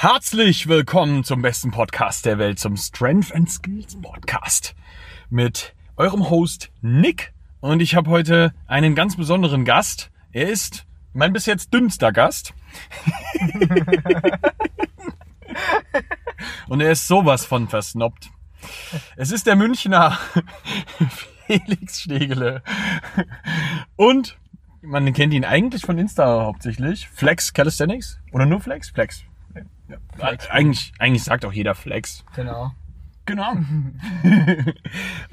Herzlich willkommen zum besten Podcast der Welt, zum Strength and Skills Podcast mit eurem Host Nick. Und ich habe heute einen ganz besonderen Gast. Er ist mein bis jetzt dünnster Gast. Und er ist sowas von versnoppt. Es ist der Münchner Felix Stegele. Und man kennt ihn eigentlich von Insta hauptsächlich. Flex Calisthenics? Oder nur Flex? Flex. Ja. Eigentlich, eigentlich sagt auch jeder Flex. Genau. Genau.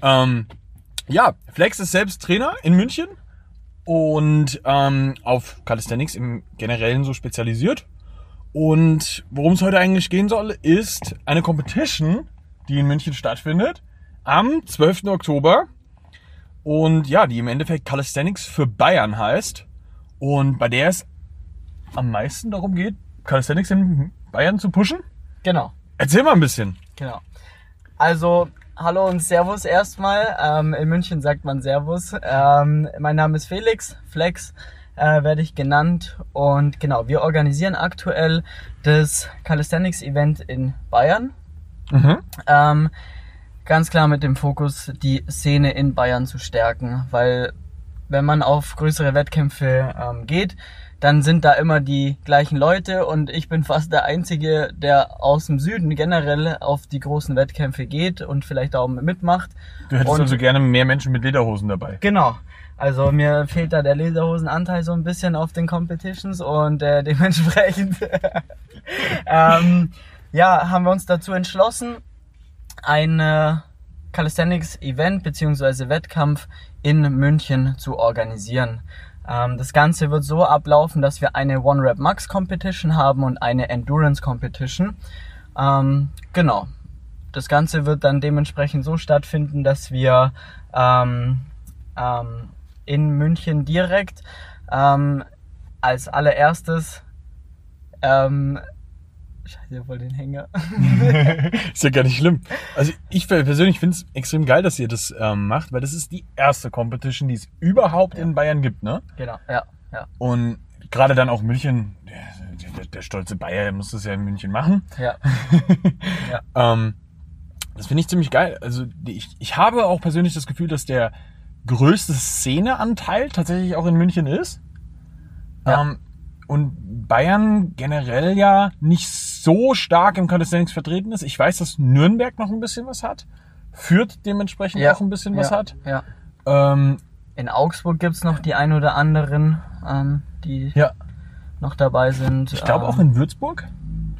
ähm, ja, Flex ist selbst Trainer in München und ähm, auf Calisthenics im Generellen so spezialisiert. Und worum es heute eigentlich gehen soll, ist eine Competition, die in München stattfindet am 12. Oktober. Und ja, die im Endeffekt Calisthenics für Bayern heißt. Und bei der es am meisten darum geht, Calisthenics in Bayern zu pushen. Genau. Erzähl mal ein bisschen. Genau. Also, hallo und Servus erstmal. Ähm, in München sagt man Servus. Ähm, mein Name ist Felix, Flex äh, werde ich genannt. Und genau, wir organisieren aktuell das Calisthenics Event in Bayern. Mhm. Ähm, ganz klar mit dem Fokus, die Szene in Bayern zu stärken, weil wenn man auf größere Wettkämpfe ähm, geht, dann sind da immer die gleichen Leute und ich bin fast der Einzige, der aus dem Süden generell auf die großen Wettkämpfe geht und vielleicht auch mitmacht. Du hättest Und- also gerne mehr Menschen mit Lederhosen dabei. Genau. Also mir fehlt da der Lederhosenanteil so ein bisschen auf den Competitions und äh, dementsprechend ähm, ja, haben wir uns dazu entschlossen, ein äh, Calisthenics Event bzw. Wettkampf in München zu organisieren. Ähm, das Ganze wird so ablaufen, dass wir eine One Rep Max Competition haben und eine Endurance Competition. Ähm, genau. Das Ganze wird dann dementsprechend so stattfinden, dass wir ähm, ähm, in München direkt ähm, als allererstes ähm, Scheiße, voll den Hänger. ist ja gar nicht schlimm. Also ich persönlich finde es extrem geil, dass ihr das ähm, macht, weil das ist die erste Competition, die es überhaupt in Bayern gibt, ne? genau, ja, ja, Und gerade dann auch München, der, der, der stolze Bayer muss das ja in München machen. ja. Ähm, das finde ich ziemlich geil. Also ich, ich habe auch persönlich das Gefühl, dass der größte Szeneanteil tatsächlich auch in München ist. Ja. Ähm, und Bayern generell ja nicht so stark im Calisthenics vertreten ist. Ich weiß, dass Nürnberg noch ein bisschen was hat. Fürth dementsprechend ja. auch ein bisschen was ja, hat. Ja. Ähm, In Augsburg gibt's noch die ein oder anderen, ähm, die ja, noch dabei sind. ich glaube ähm, auch in Würzburg.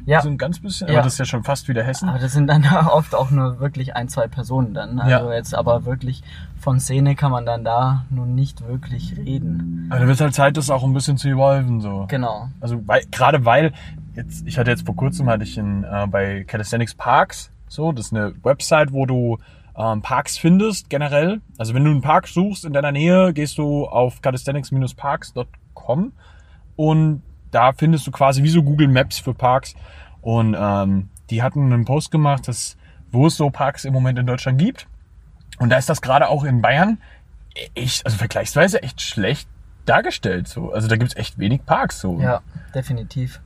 ja. So ein ganz bisschen, aber das ist ja schon fast wieder Hessen. Aber das sind dann oft auch nur wirklich ein, zwei Personen dann. Also Ja. jetzt aber wirklich von Szene kann man dann da nun nicht wirklich reden. Aber da wird halt Zeit, das auch ein bisschen zu evolven, so. Genau. Also weil, gerade weil jetzt ich hatte jetzt vor kurzem hatte ich in, äh, bei Calisthenics Parks so das ist eine Website wo du ähm, Parks findest generell. Also wenn du einen Park suchst in deiner Nähe gehst du auf calisthenics-parks.com und da findest du quasi wie so Google Maps für Parks. Und ähm, die hatten einen Post gemacht dass wo es so Parks im Moment in Deutschland gibt. Und da ist das gerade auch in Bayern echt also vergleichsweise echt schlecht dargestellt so. Also da gibt's echt wenig Parks so. Ja, definitiv.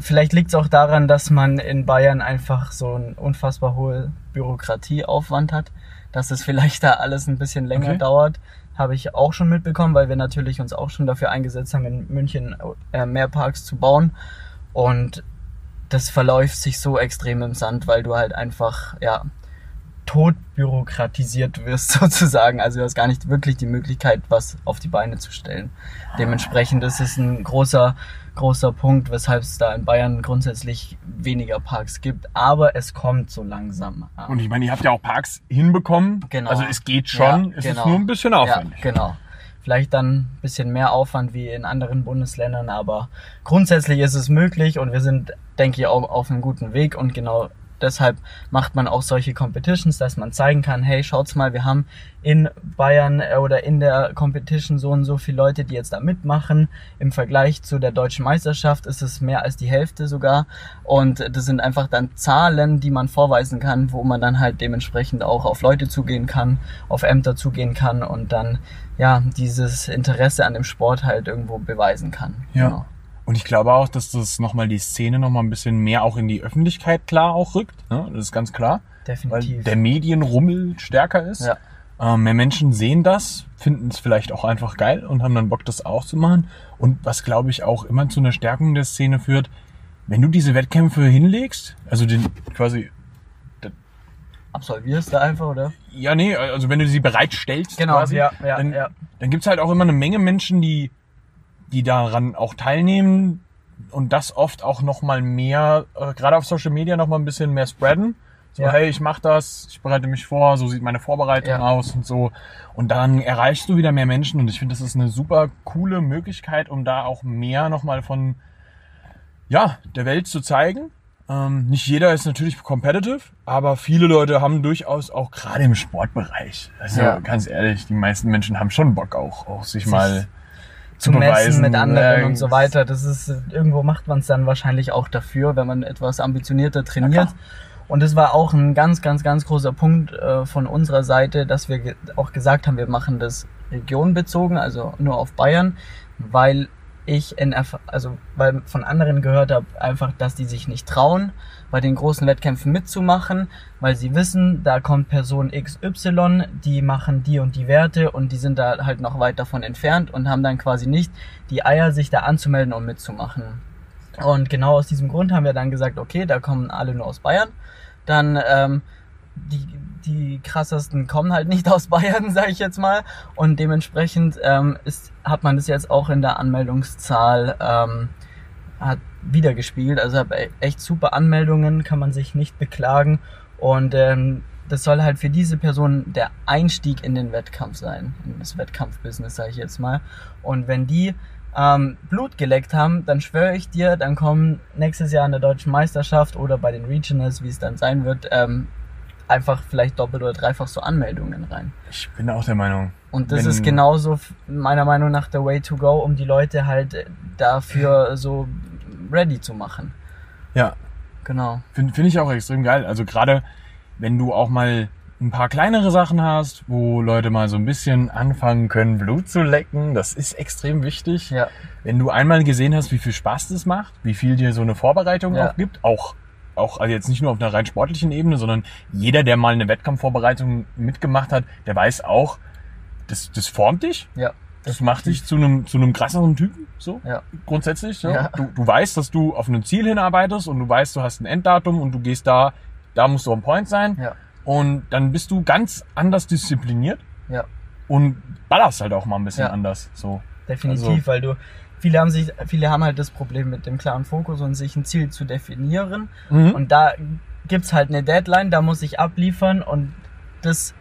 Vielleicht liegt es auch daran, dass man in Bayern einfach so einen unfassbar hohe Bürokratieaufwand hat, dass es vielleicht da alles ein bisschen länger Okay. dauert. Habe ich auch schon mitbekommen, weil wir natürlich uns auch schon dafür eingesetzt haben, in München äh, mehr Parks zu bauen. Und das verläuft sich so extrem im Sand, weil du halt einfach, ja, tot bürokratisiert wirst sozusagen. Also du hast gar nicht wirklich die Möglichkeit, was auf die Beine zu stellen. Dementsprechend ist es ein großer, großer Punkt, weshalb es da in Bayern grundsätzlich weniger Parks gibt. Aber es kommt so langsam. Und ich meine, ihr habt ja auch Parks hinbekommen. Genau. Also es geht schon, Ja, es genau. ist nur ein bisschen aufwendig. Ja, genau. Vielleicht dann ein bisschen mehr Aufwand wie in anderen Bundesländern, aber grundsätzlich ist es möglich und wir sind, denke ich, auch auf einem guten Weg und genau deshalb macht man auch solche Competitions, dass man zeigen kann, hey, schaut's mal, wir haben in Bayern äh, oder in der Competition so und so viele Leute, die jetzt da mitmachen. Im Vergleich zu der deutschen Meisterschaft ist es mehr als die Hälfte sogar. Und das sind einfach dann Zahlen, die man vorweisen kann, wo man dann halt dementsprechend auch auf Leute zugehen kann, auf Ämter zugehen kann und dann ja dieses Interesse an dem Sport halt irgendwo beweisen kann. Ja. Genau. Und ich glaube auch, dass das nochmal die Szene nochmal ein bisschen mehr auch in die Öffentlichkeit klar auch rückt. Ne? Das ist ganz klar. Weil Definitiv. der Medienrummel stärker ist. Ja. Ähm, mehr Menschen sehen das, finden es vielleicht auch einfach geil und haben dann Bock, das auch zu machen. Und was, glaube ich, auch immer zu einer Stärkung der Szene führt, wenn du diese Wettkämpfe hinlegst, also den quasi, Absolvierst du einfach, oder? ja, nee, also wenn du sie bereitstellst, Genau, quasi, ja, ja, dann, ja. dann gibt's halt auch immer eine Menge Menschen, die, die daran auch teilnehmen und das oft auch nochmal mehr, äh, gerade auf Social Media nochmal ein bisschen mehr spreaden. So, Ja. hey, ich mach das, ich bereite mich vor, so sieht meine Vorbereitung Ja. aus und so. Und dann erreichst du wieder mehr Menschen und ich finde, das ist eine super coole Möglichkeit, um da auch mehr nochmal von, ja, der Welt zu zeigen. Ähm, nicht jeder ist natürlich competitive, aber viele Leute haben durchaus auch gerade im Sportbereich. Also Ja. ganz ehrlich, die meisten Menschen haben schon Bock auch, auch sich, Sich mal zu messen mit anderen äh, und so weiter. Das ist irgendwo macht man es dann wahrscheinlich auch dafür, wenn man etwas ambitionierter trainiert. Und das war auch ein ganz, ganz, ganz großer Punkt äh, von unserer Seite, dass wir ge auch gesagt haben, wir machen das regionbezogen, also nur auf Bayern, weil ich in Erf also weil von anderen gehört habe, einfach, dass die sich nicht trauen, bei den großen Wettkämpfen mitzumachen, weil sie wissen, da kommt Person XY, die machen die und die Werte und die sind da halt noch weit davon entfernt und haben dann quasi nicht die Eier, sich da anzumelden und mitzumachen. Und genau aus diesem Grund haben wir dann gesagt, okay, da kommen alle nur aus Bayern. Dann ähm, die, die krassesten kommen halt nicht aus Bayern, sage ich jetzt mal. Und dementsprechend ähm, ist, hat man das jetzt auch in der Anmeldungszahl ähm, hat wiedergespiegelt. Also e- echt super Anmeldungen, kann man sich nicht beklagen. Und ähm, das soll halt für diese Person der Einstieg in den Wettkampf sein, in das Wettkampfbusiness, sage ich jetzt mal. Und wenn die ähm, Blut geleckt haben, dann schwöre ich dir, dann kommen nächstes Jahr in der deutschen Meisterschaft oder bei den Regionals, wie es dann sein wird, ähm, einfach vielleicht doppelt oder dreifach so Anmeldungen rein. Ich bin auch der Meinung. Und das ist genauso meiner Meinung nach der Way to go, um die Leute halt äh, dafür so ready zu machen. Ja, Genau. finde find ich auch extrem geil. Also gerade wenn du auch mal ein paar kleinere Sachen hast, wo Leute mal so ein bisschen anfangen können, Blut zu lecken, das ist extrem wichtig. Ja. Wenn du einmal gesehen hast, wie viel Spaß das macht, wie viel dir so eine Vorbereitung Ja. auch gibt, auch auch also jetzt nicht nur auf einer rein sportlichen Ebene, sondern jeder, der mal eine Wettkampfvorbereitung mitgemacht hat, der weiß auch, das, das formt dich, Ja. das macht dich zu einem zu einem krasseren Typen, so Ja. grundsätzlich. Ja. Ja. Du, du weißt, dass du auf ein Ziel hinarbeitest und du weißt, du hast ein Enddatum und du gehst da, da musst du on point sein. Ja. Und dann bist du ganz anders diszipliniert Ja. und ballerst halt auch mal ein bisschen Ja. anders. So. Definitiv, Also- weil du viele haben sich, viele haben halt das Problem mit dem klaren Fokus und sich ein Ziel zu definieren. Mhm. Und da gibt's halt eine Deadline, da muss ich abliefern und das,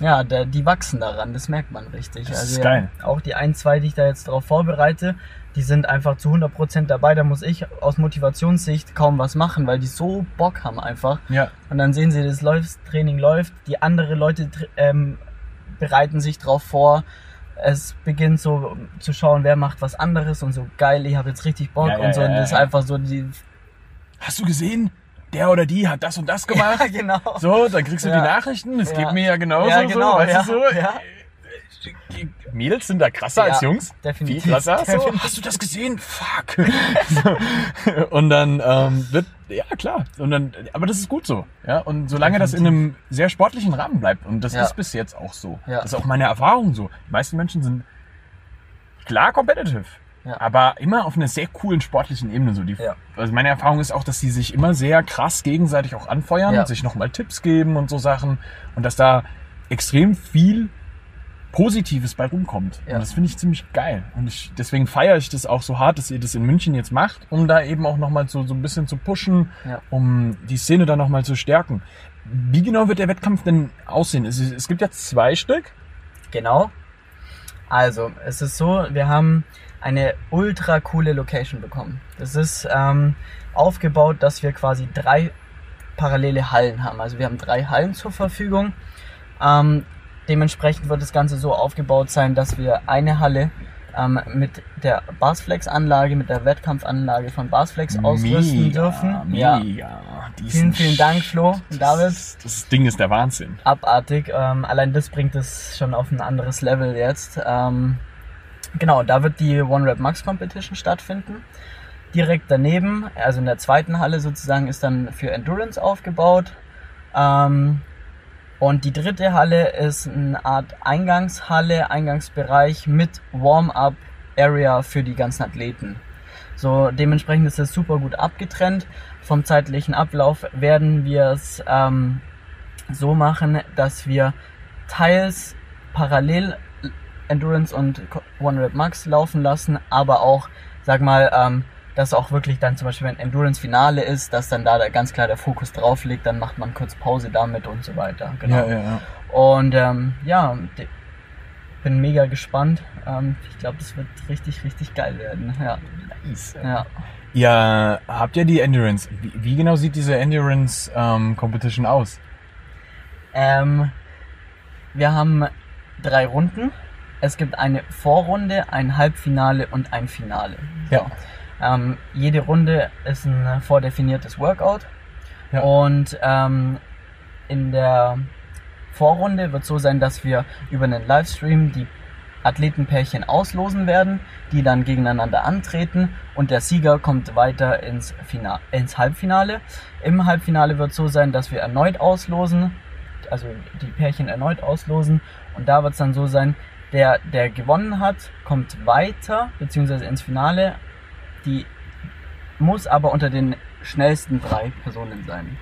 ja, da, die wachsen daran, das merkt man richtig. Das ist also geil. Ja, auch die ein, zwei, die ich da jetzt drauf vorbereite, die sind einfach zu 100% dabei. Da muss ich aus Motivationssicht kaum was machen, weil die so Bock haben einfach. ja. Und dann sehen sie, das läuft, Training läuft, die andere Leute ähm, bereiten sich drauf vor. Es beginnt so zu schauen, wer macht was anderes und so geil, ich habe jetzt richtig Bock Ja, ja, und so. ja, und ja, das ist ja. einfach so die. Hast du gesehen? Der oder die hat das und das gemacht. Ja, genau. So, dann kriegst du Ja. die Nachrichten. Es Ja. geht mir ja genauso. Ja, genau, so, weißt ja, du so? Die Mädels sind da krasser Ja, als Jungs. definitiv. Viel krasser. So, Definitiv. hast du das gesehen? Fuck. so. Und dann ähm, wird, ja klar. Und dann, aber das ist gut so. Ja. Und solange das in einem sehr sportlichen Rahmen bleibt, und das Ja. ist bis jetzt auch so. Ja. Das ist auch meine Erfahrung so. Die meisten Menschen sind klar competitive. Ja. Aber immer auf einer sehr coolen sportlichen Ebene. So die, Ja. Also meine Erfahrung ist auch, dass die sich immer sehr krass gegenseitig auch anfeuern, Ja. sich nochmal Tipps geben und so Sachen. Und dass da extrem viel Positives bei rumkommt. Ja. Und das finde ich ziemlich geil. Und ich, deswegen feiere ich das auch so hart, dass ihr das in München jetzt macht, um da eben auch nochmal so, so ein bisschen zu pushen, Ja. um die Szene da nochmal zu stärken. Wie genau wird der Wettkampf denn aussehen? Es, es gibt ja zwei Stück. Genau. Also, es ist so, wir haben eine ultra coole Location bekommen. Das ist ähm, aufgebaut, dass wir quasi drei parallele Hallen haben. Also wir haben drei Hallen zur Verfügung. Ähm, dementsprechend wird das Ganze so aufgebaut sein, dass wir eine Halle ähm, mit der Barsflex-Anlage, mit der Wettkampfanlage von Barsflex ausrüsten Mega, dürfen. Mega. Ja, Vielen, vielen Dank, Flo und Das, David. das Ding ist der Wahnsinn. abartig. Ähm, allein das bringt es schon auf ein anderes Level jetzt. Ähm, genau, da wird die One Rap Max Competition stattfinden. direkt daneben, also in der zweiten Halle sozusagen, ist dann für Endurance aufgebaut. Ähm, und die dritte Halle ist eine Art Eingangshalle, Eingangsbereich mit Warm-up-Area für die ganzen Athleten. So, dementsprechend ist es super gut abgetrennt. Vom zeitlichen Ablauf werden wir es ähm, so machen, dass wir teils parallel Endurance und One Rep Max laufen lassen, aber auch, sag mal, ähm, dass auch wirklich dann zum Beispiel, wenn Endurance-Finale ist, dass dann da ganz klar der Fokus drauf liegt, dann macht man kurz Pause damit und so weiter. Genau. Ja, ja, ja. Und ähm, ja, bin mega gespannt. Ähm, ich glaube, das wird richtig, richtig geil werden. Ja. Nice. ja. Ja, habt ihr die Endurance? Wie, wie genau sieht diese Endurance ähm, Competition aus? Ähm, wir haben drei Runden. Es gibt eine Vorrunde, ein Halbfinale und ein Finale. Ja. Ähm, jede Runde ist ein vordefiniertes Workout. Ja. Und ähm, in der Vorrunde wird so sein, dass wir über einen Livestream die Athletenpärchen auslosen werden, die dann gegeneinander antreten und der Sieger kommt weiter ins, Final, ins Halbfinale. Im Halbfinale wird so sein, dass wir erneut auslosen, also die Pärchen erneut auslosen und da wird es dann so sein, der, der gewonnen hat, kommt weiter, beziehungsweise ins Finale. Die muss aber unter den schnellsten drei Personen sein.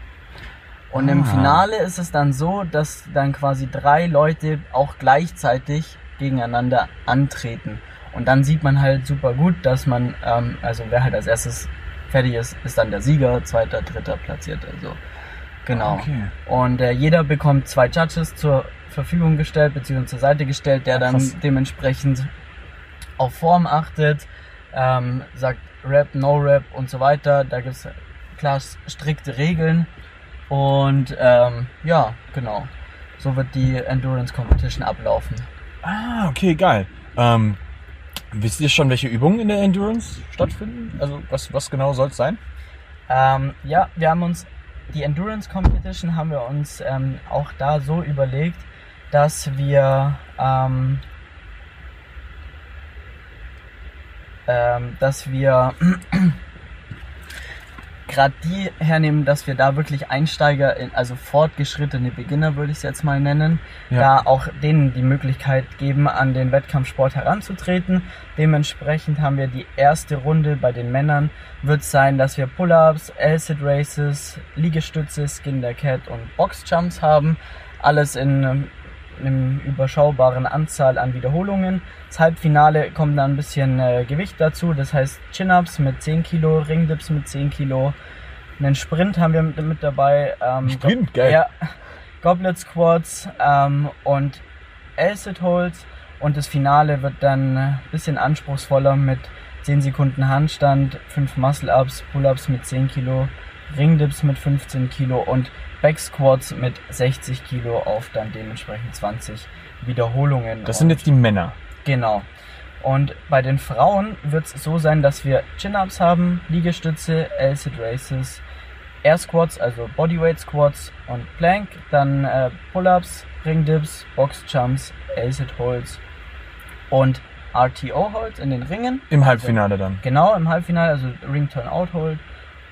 Und im Ah. Finale ist es dann so, dass dann quasi drei Leute auch gleichzeitig gegeneinander antreten. Und dann sieht man halt super gut, dass man, ähm, also wer halt als erstes fertig ist, ist dann der Sieger, zweiter, dritter platziert. Also genau. Okay. Und äh, jeder bekommt zwei Judges zur Verfügung gestellt, beziehungsweise zur Seite gestellt, der dann krass. dementsprechend auf Form achtet, ähm, sagt Rap, No Rap und so weiter. Da gibt es klar strikte Regeln. Und ähm, ja, genau. So wird die Endurance Competition ablaufen. Ah, okay, geil. Ähm, wisst ihr schon, welche Übungen in der Endurance stattfinden? Also was, was genau soll es sein? Ähm, ja, wir haben uns die Endurance Competition haben wir uns ähm, auch da so überlegt, dass wir ähm, ähm, dass wir gerade die hernehmen, dass wir da wirklich Einsteiger, in, also fortgeschrittene Beginner würde ich es jetzt mal nennen, Ja. da auch denen die Möglichkeit geben, an den Wettkampfsport heranzutreten. Dementsprechend haben wir die erste Runde bei den Männern wird sein, dass wir Pull-ups, L-Sit Races, Liegestütze, Skin the Cat und Boxjumps haben. Alles in ähm, einem überschaubaren Anzahl an Wiederholungen. Das Halbfinale kommt dann ein bisschen äh, Gewicht dazu, das heißt Chin-Ups mit 10 Kilo, Ringdips mit 10 Kilo. Einen Sprint haben wir mit, mit dabei. Ähm, Sprint, geil. Ja, Goblet Squats ähm, und L-Sit Holds. Und das Finale wird dann ein bisschen anspruchsvoller mit 10 Sekunden Handstand, 5 Muscle-Ups, Pull-Ups mit 10 Kilo, Ringdips mit 15 Kilo und Back Squats mit 60 Kilo auf dann dementsprechend 20 Wiederholungen. Das sind jetzt die Männer. Genau. Und bei den Frauen wird es so sein, dass wir Chin-Ups haben, Liegestütze, L-Sit Races, Air Squats, also Bodyweight Squats und Plank, dann äh, Pull-Ups, Ringdips, Box Jumps, L-Sit Holds und RTO Holds in den Ringen. Im Halbfinale dann. Genau, im Halbfinale, also Ring Turn Out Hold.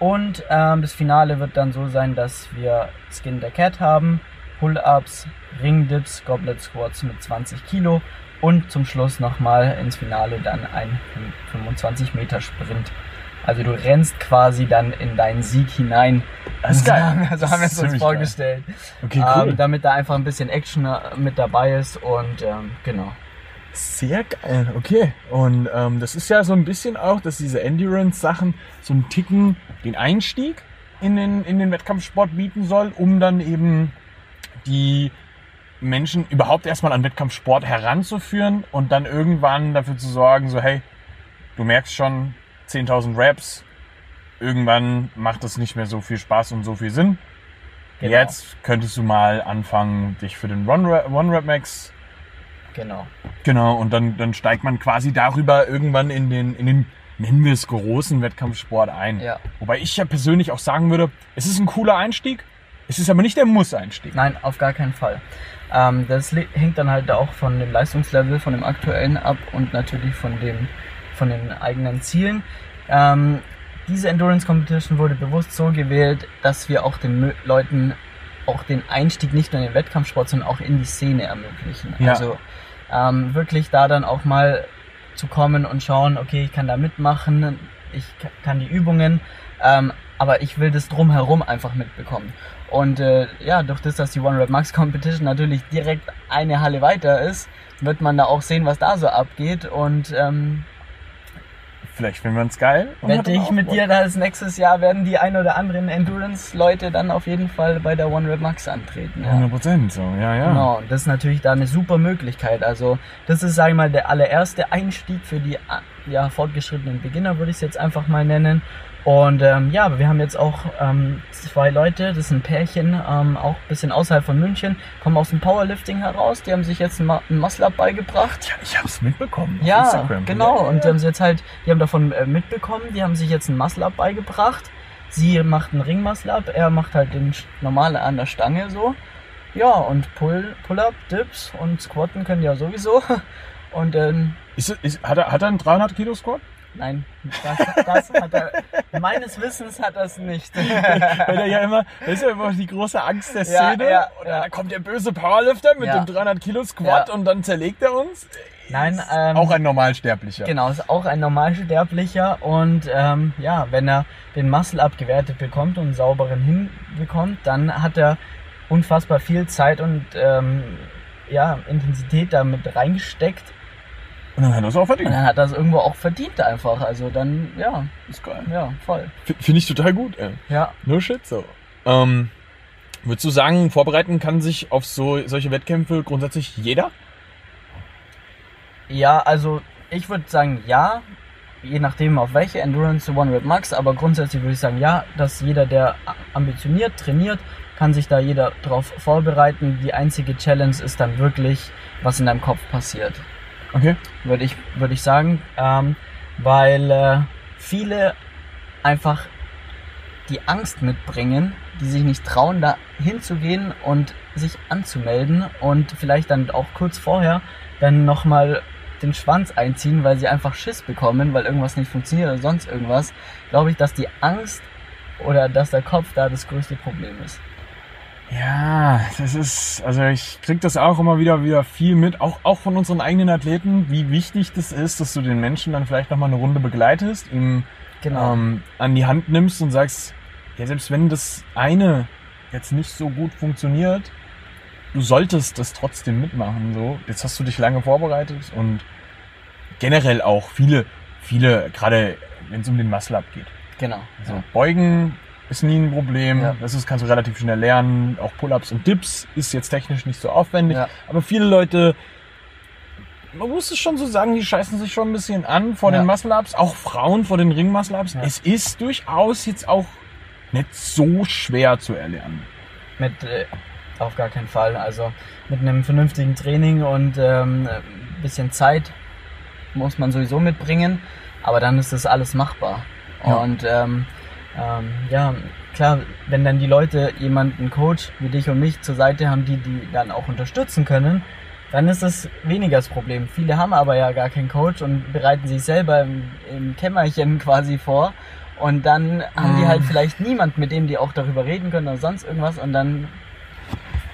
Und ähm, das Finale wird dann so sein, dass wir Skin the Cat haben, Pull-Ups, Ringdips, Goblet Squats mit 20 Kilo und zum Schluss nochmal ins Finale dann ein 25 Meter Sprint. Also du rennst quasi dann in deinen Sieg hinein. Das ist geil. Also haben wir es uns vorgestellt. Okay, cool. Ähm, damit da einfach ein bisschen Action äh, mit dabei ist und ähm, genau. Sehr geil, okay. Und ähm, das ist ja so ein bisschen auch, dass diese Endurance-Sachen so einen Ticken den Einstieg in den, in den Wettkampfsport bieten soll, um dann eben die Menschen überhaupt erstmal an Wettkampfsport heranzuführen und dann irgendwann dafür zu sorgen, so hey, du merkst schon 10.000 Raps, irgendwann macht das nicht mehr so viel Spaß und so viel Sinn. Genau. Jetzt könntest du mal anfangen, dich für den One-Rap One Max Genau. Genau, und dann, dann steigt man quasi darüber irgendwann in den, in den, nennen wir es, großen Wettkampfsport ein. Ja. Wobei ich ja persönlich auch sagen würde, es ist ein cooler Einstieg, es ist aber nicht der Muss-Einstieg. Nein, auf gar keinen Fall. Ähm, das hängt dann halt auch von dem Leistungslevel, von dem aktuellen ab und natürlich von, dem, von den eigenen Zielen. Ähm, diese Endurance Competition wurde bewusst so gewählt, dass wir auch den Leuten auch den Einstieg nicht nur in den Wettkampfsport, sondern auch in die Szene ermöglichen. Ja. Also ähm, wirklich da dann auch mal zu kommen und schauen, okay, ich kann da mitmachen, ich ka- kann die Übungen, ähm, aber ich will das drumherum einfach mitbekommen. Und äh, ja, durch das, dass die One Rep Max Competition natürlich direkt eine Halle weiter ist, wird man da auch sehen, was da so abgeht. Und ähm, Vielleicht finden wir uns geil. wette ich mit dir, dass nächstes Jahr werden die ein oder anderen Endurance-Leute dann auf jeden Fall bei der One Rep Max antreten. Ja. 100 Prozent, so, ja, ja. Genau, und das ist natürlich da eine super Möglichkeit. Also das ist, sage ich mal, der allererste Einstieg für die ja, fortgeschrittenen Beginner, würde ich es jetzt einfach mal nennen. Und ähm, ja, wir haben jetzt auch ähm, zwei Leute, das ist ein Pärchen, ähm, auch ein bisschen außerhalb von München, kommen aus dem Powerlifting heraus. Die haben sich jetzt ein, Ma- ein Muscle-Up beigebracht. Ja, ich hab's mitbekommen. auf Ja, Instagram. genau. Ja, Und die haben sie jetzt halt, die haben davon äh, mitbekommen, die haben sich jetzt ein Muscle-Up beigebracht. Sie macht einen Ring-Muscle-Up, er macht halt den normale an der Stange so. Ja, und Pull, Pull-Up, Dips und Squatten können ja sowieso. Und ähm, Ist, es- ist, hat, er, hat er einen 300 Kilo Squat? Nein, das, das hat er, meines Wissens hat er es nicht. Weil er ja immer, das ist ja immer die große Angst der Ja, Szene. ja, und ja. dann kommt der böse Powerlifter mit Ja. dem 300 Kilo Squat Ja. und dann zerlegt er uns. Nein, ähm, auch ein Normalsterblicher. Genau, ist auch ein Normalsterblicher und ähm, ja, wenn er den Muscle-Up gewertet bekommt und einen sauberen hinbekommt, dann hat er unfassbar viel Zeit und ähm, ja, Intensität damit reingesteckt Und dann hat er es auch und verdient. dann hat er es irgendwo auch verdient einfach. Also dann, ja, Ist geil. ja, voll. Finde ich total gut, ey. Ja, No shit, so. Ähm, würdest du sagen, vorbereiten kann sich auf so, solche Wettkämpfe grundsätzlich jeder? ja, also ich würde sagen ja, je nachdem auf welche Endurance One Rep Max, aber grundsätzlich würde ich sagen ja, dass jeder, der ambitioniert, trainiert, kann sich da jeder drauf vorbereiten. Die einzige Challenge ist dann wirklich, was in deinem Kopf passiert, Okay. würde ich, würde ich sagen, ähm, weil äh, viele einfach die Angst mitbringen, die sich nicht trauen, da hinzugehen und sich anzumelden und vielleicht dann auch kurz vorher dann nochmal den Schwanz einziehen, weil sie einfach Schiss bekommen, weil irgendwas nicht funktioniert oder sonst irgendwas, glaube ich, dass die Angst oder dass der Kopf da das größte Problem ist. Ja, das ist, also ich krieg das auch immer wieder wieder viel mit, auch, auch von unseren eigenen Athleten, wie wichtig das ist, dass du den Menschen dann vielleicht nochmal eine Runde begleitest, ihm Genau. ähm, an die Hand nimmst und sagst, ja, selbst wenn das eine jetzt nicht so gut funktioniert, du solltest das trotzdem mitmachen. So, jetzt hast du dich lange vorbereitet und generell auch viele, viele, gerade wenn es um den Muscle-Up geht. genau. Also Beugen ist nie ein Problem. Ja. Das ist, kannst du relativ schnell lernen. Auch Pull-ups und Dips ist jetzt technisch nicht so aufwendig. Ja. Aber viele Leute, man muss es schon so sagen, die scheißen sich schon ein bisschen an vor Ja. den Muscle-ups. Auch Frauen vor den Ring-Muscle-ups. Es ist durchaus jetzt auch nicht so schwer zu erlernen. Mit äh, auf gar keinen Fall. Also mit einem vernünftigen Training und ähm, ein bisschen Zeit muss man sowieso mitbringen, aber dann ist das alles machbar. Und ähm, ähm, ja, klar, wenn dann die Leute jemanden Coach wie dich und mich zur Seite haben, die die dann auch unterstützen können, dann ist das weniger das Problem. Viele haben aber ja gar keinen Coach und bereiten sich selber im, im Kämmerchen quasi vor. Und dann haben die Mhm. halt vielleicht niemand, mit dem die auch darüber reden können oder sonst irgendwas. Und dann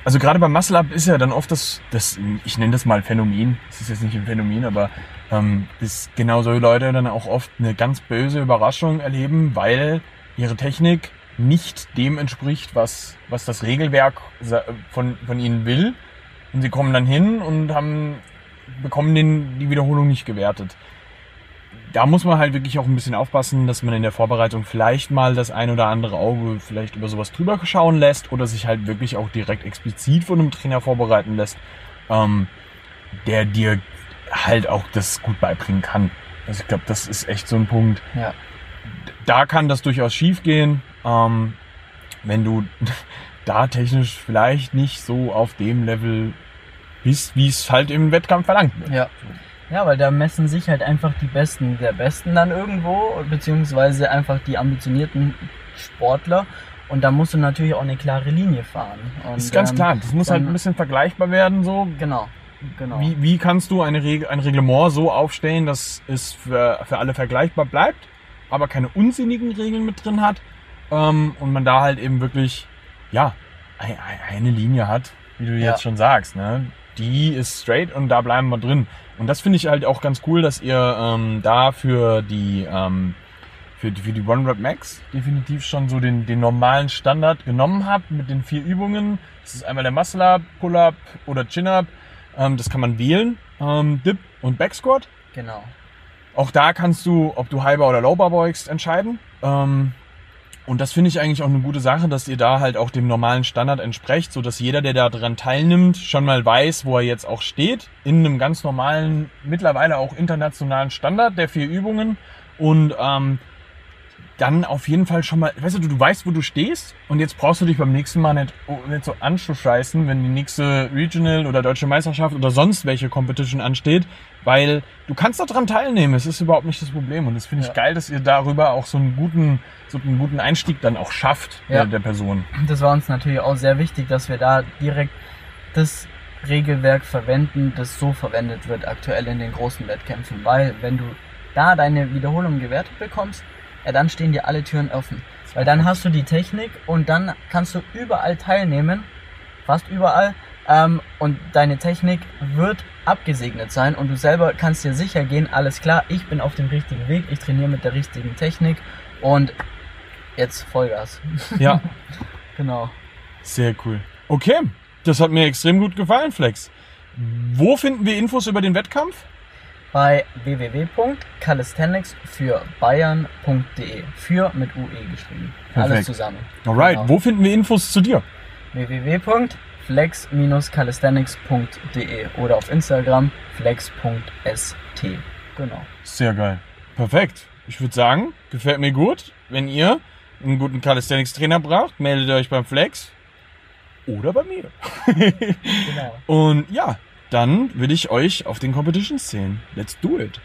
Also gerade beim Muscle Up ist ja dann oft das, das ich nenne das mal Phänomen. Es ist jetzt nicht ein Phänomen, aber ähm, dass genau solche Leute dann auch oft eine ganz böse Überraschung erleben, weil ihre Technik nicht dem entspricht, was, was das Regelwerk von, von ihnen will. Und sie kommen dann hin und haben, bekommen den, die Wiederholung nicht gewertet. Da muss man halt wirklich auch ein bisschen aufpassen, dass man in der Vorbereitung vielleicht mal das ein oder andere Auge vielleicht über sowas drüber schauen lässt oder sich halt wirklich auch direkt explizit von einem Trainer vorbereiten lässt, ähm, der dir halt auch das gut beibringen kann. Also ich glaube, das ist echt so ein Punkt. Ja. Da kann das durchaus schief gehen, ähm, wenn du da technisch vielleicht nicht so auf dem Level bist, wie es halt im Wettkampf verlangt wird. Ja. Ja, weil da messen sich halt einfach die Besten der Besten dann irgendwo, beziehungsweise einfach die ambitionierten Sportler. Und da musst du natürlich auch eine klare Linie fahren. Und, Das ist ganz ähm, klar. Das muss halt ein bisschen vergleichbar werden, so. Genau, genau. Wie, wie kannst du eine Reg ein Reglement so aufstellen, dass es für, für alle vergleichbar bleibt? Aber keine unsinnigen Regeln mit drin hat. Ähm, und man da halt eben wirklich, ja, ein- ein- eine Linie hat, wie du Ja. jetzt schon sagst. Ne? Die ist straight und da bleiben wir drin. Und das finde ich halt auch ganz cool, dass ihr ähm, da für die, ähm, für die, für die One Rep Max definitiv schon so den, den normalen Standard genommen habt mit den vier Übungen. Das ist einmal der Muscle Up, Pull Up oder Chin Up. Ähm, das kann man wählen. Ähm, Dip und Back Squat. Genau. Auch da kannst du, ob du High Bar oder Low Bar beugst, entscheiden. Ähm, und das finde ich eigentlich auch eine gute Sache, dass ihr da halt auch dem normalen Standard entsprecht, so dass jeder, der da dran teilnimmt, schon mal weiß, wo er jetzt auch steht, in einem ganz normalen, mittlerweile auch internationalen Standard der vier Übungen und ähm, dann auf jeden Fall schon mal, weißt du, du weißt, wo du stehst und jetzt brauchst du dich beim nächsten Mal nicht, oh, nicht so anzuscheißen, wenn die nächste Regional oder Deutsche Meisterschaft oder sonst welche Competition ansteht, weil du kannst da dran teilnehmen, es ist überhaupt nicht das Problem und das finde ich Ja. geil, dass ihr darüber auch so einen guten, so einen guten Einstieg dann auch schafft, Ja. der, der Person. Das war uns natürlich auch sehr wichtig, dass wir da direkt das Regelwerk verwenden, das so verwendet wird aktuell in den großen Wettkämpfen. Weil wenn du da deine Wiederholung gewertet bekommst, ja, dann stehen dir alle Türen offen. Weil dann hast du die Technik und dann kannst du überall teilnehmen, fast überall. Ähm, und deine Technik wird abgesegnet sein und du selber kannst dir sicher gehen, alles klar, ich bin auf dem richtigen Weg, ich trainiere mit der richtigen Technik und jetzt Vollgas. Ja, Genau. sehr cool. Okay, das hat mir extrem gut gefallen, Flex. Wo finden wir Infos über den Wettkampf? Bei www.calisthenics für bayern.de. Für mit UE geschrieben. Alles Perfekt. zusammen. Alright, Genau. wo finden wir Infos zu dir? www.flex-calisthenics.de oder auf Instagram flex.st. Genau. Sehr geil. Perfekt. Ich würde sagen, gefällt mir gut. Wenn ihr einen guten Calisthenics-Trainer braucht, meldet euch beim Flex oder bei mir. genau. Und ja, dann will ich euch auf den Competitions zählen. Let's do it.